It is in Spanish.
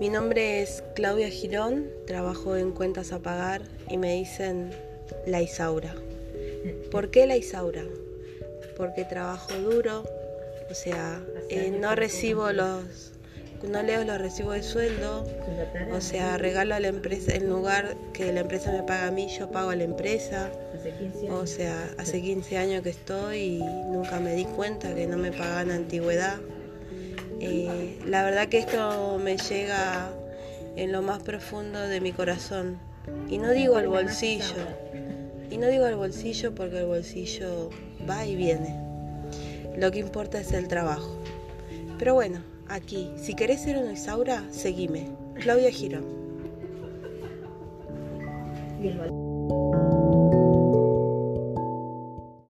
Mi nombre es Claudia Girón, trabajo en cuentas a pagar y me dicen la Isaura. ¿Por qué la Isaura? Porque trabajo duro, o sea, eh, no recibo los, no leo los recibos de sueldo, o sea, regalo a la empresa, en lugar que la empresa me paga a mí, yo pago a la empresa. O sea, hace 15 años que estoy y nunca me di cuenta que no me pagaban antigüedad. Eh, la verdad que esto me llega en lo más profundo de mi corazón. Y no digo al bolsillo. Y no digo al bolsillo porque el bolsillo va y viene. Lo que importa es el trabajo. Pero bueno, aquí, si querés ser una Isaura, seguime. Claudia Girón.